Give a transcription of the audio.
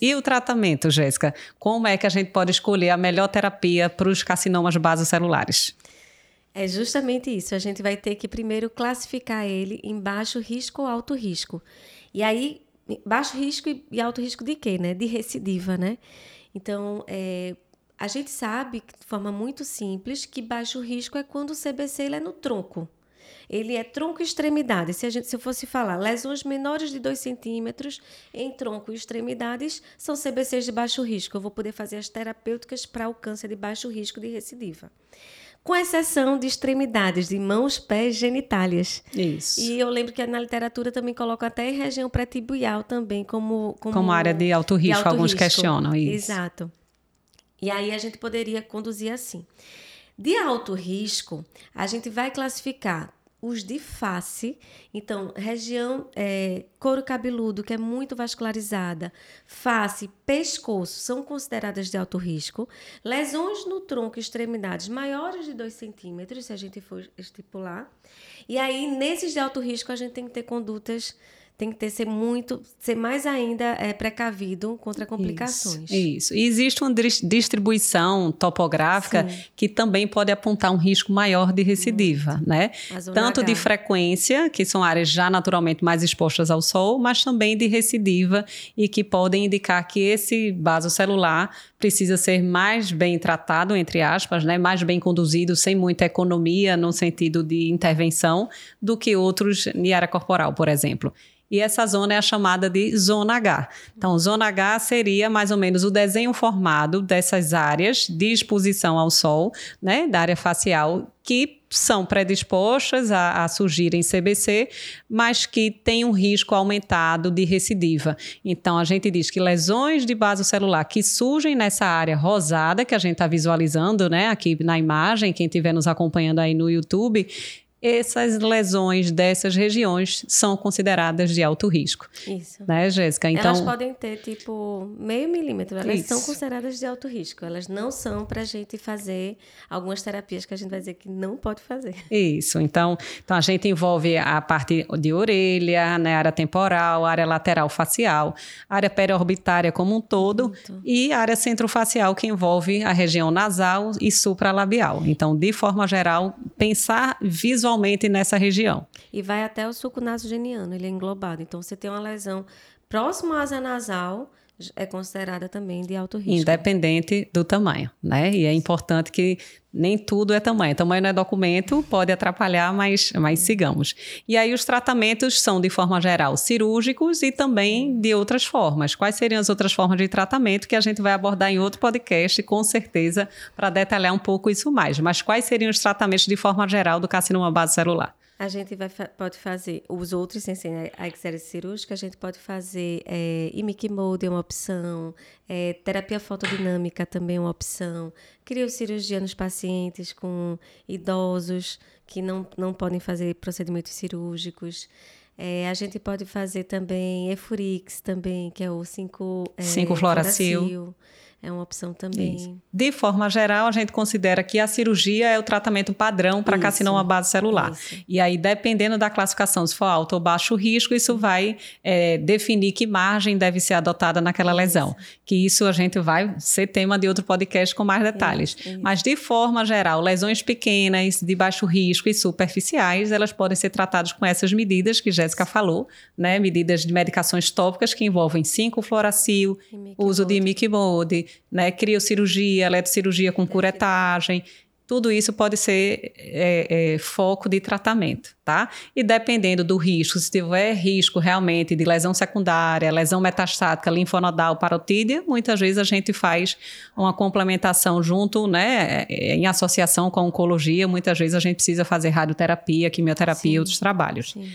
E o tratamento, Jéssica? Como é que a gente pode escolher a melhor terapia para os carcinomas basocelulares? É justamente isso. A gente vai ter que primeiro classificar ele em baixo risco ou alto risco. E aí, baixo risco e alto risco de quê, né? De recidiva, né? Então, é, a gente sabe, de forma muito simples, que baixo risco é quando o CBC ele é no tronco. Ele é tronco e extremidade. Se, a gente, se eu fosse falar lesões menores de 2 centímetros em tronco e extremidades, são CBCs de baixo risco. Eu vou poder fazer as terapêuticas para o câncer de baixo risco de recidiva com exceção de extremidades, de mãos, pés, genitálias. Isso. E eu lembro que na literatura também colocam até região pré-tibial também como, como... Como área de alto risco, de alto alguns risco. questionam isso. Exato. E aí a gente poderia conduzir assim. De alto risco, a gente vai classificar os de face, então, região é, couro cabeludo, que é muito vascularizada, face, pescoço, são consideradas de alto risco. Lesões no tronco e extremidades maiores de 2 centímetros, se a gente for estipular. E aí, nesses de alto risco, a gente tem que ter condutas tem que ter ser muito, ser mais ainda é, precavido contra complicações. Isso, isso. E existe uma distribuição topográfica Sim. que também pode apontar um risco maior de recidiva, muito. né? Tanto de frequência, que são áreas já naturalmente mais expostas ao sol, mas também de recidiva e que podem indicar que esse vaso celular precisa ser mais bem tratado, entre aspas, né? mais bem conduzido, sem muita economia no sentido de intervenção, do que outros de área corporal, por exemplo e essa zona é a chamada de zona H. Então, zona H seria mais ou menos o desenho formado dessas áreas de exposição ao sol, né, da área facial, que são predispostas a, a surgirem CBC, mas que têm um risco aumentado de recidiva. Então, a gente diz que lesões de base celular que surgem nessa área rosada, que a gente está visualizando né, aqui na imagem, quem estiver nos acompanhando aí no YouTube, essas lesões dessas regiões são consideradas de alto risco. Isso. Né, Jéssica? Então, elas podem ter, tipo, meio milímetro. Elas isso. são consideradas de alto risco. Elas não são para a gente fazer algumas terapias que a gente vai dizer que não pode fazer. Isso. Então, então a gente envolve a parte de orelha, né, área temporal, área lateral facial, área periorbitária como um todo Muito. e área centrofacial que envolve a região nasal e supralabial. Então, de forma geral, pensar visualmente principalmente nessa região. E vai até o suco nasogeniano, ele é englobado. Então, você tem uma lesão próximo à asa nasal, é considerada também de alto risco. Independente do tamanho, né? E é importante que nem tudo é tamanho. Tamanho não é documento, pode atrapalhar, mas, mas sigamos. E aí os tratamentos são, de forma geral, cirúrgicos e também de outras formas. Quais seriam as outras formas de tratamento que a gente vai abordar em outro podcast, com certeza, para detalhar um pouco isso mais. Mas quais seriam os tratamentos de forma geral do carcinoma base celular? A gente vai, pode fazer os outros sem ser a exércise cirúrgica, a gente pode fazer é, imic mode é uma opção, é, terapia fotodinâmica também é uma opção, criocirurgia nos pacientes com idosos que não, não podem fazer procedimentos cirúrgicos. É, a gente pode fazer também Efurix também, que é o 5 é, 5 fluoracil é uma opção também. Isso. De forma geral, a gente considera que a cirurgia é o tratamento padrão para carcinoma base celular. Isso. E aí, dependendo da classificação, se for alto ou baixo risco, isso vai é, definir que margem deve ser adotada naquela lesão. Que isso a gente vai ser tema de outro podcast com mais detalhes. Isso. Mas, de forma geral, lesões pequenas, de baixo risco e superficiais, elas podem ser tratadas com essas medidas que Jéssica falou, né? Medidas de medicações tópicas que envolvem 5-fluoracil, uso de imicimode, né? Criocirurgia, eletrocirurgia com curetagem. Tudo isso pode ser é, é, foco de tratamento tá? E dependendo do risco, se tiver risco realmente de lesão secundária, lesão metastática, linfonodal, parotídea, muitas vezes a gente faz uma complementação junto, né, em associação com a oncologia, muitas vezes a gente precisa fazer radioterapia, quimioterapia e outros trabalhos. Sim.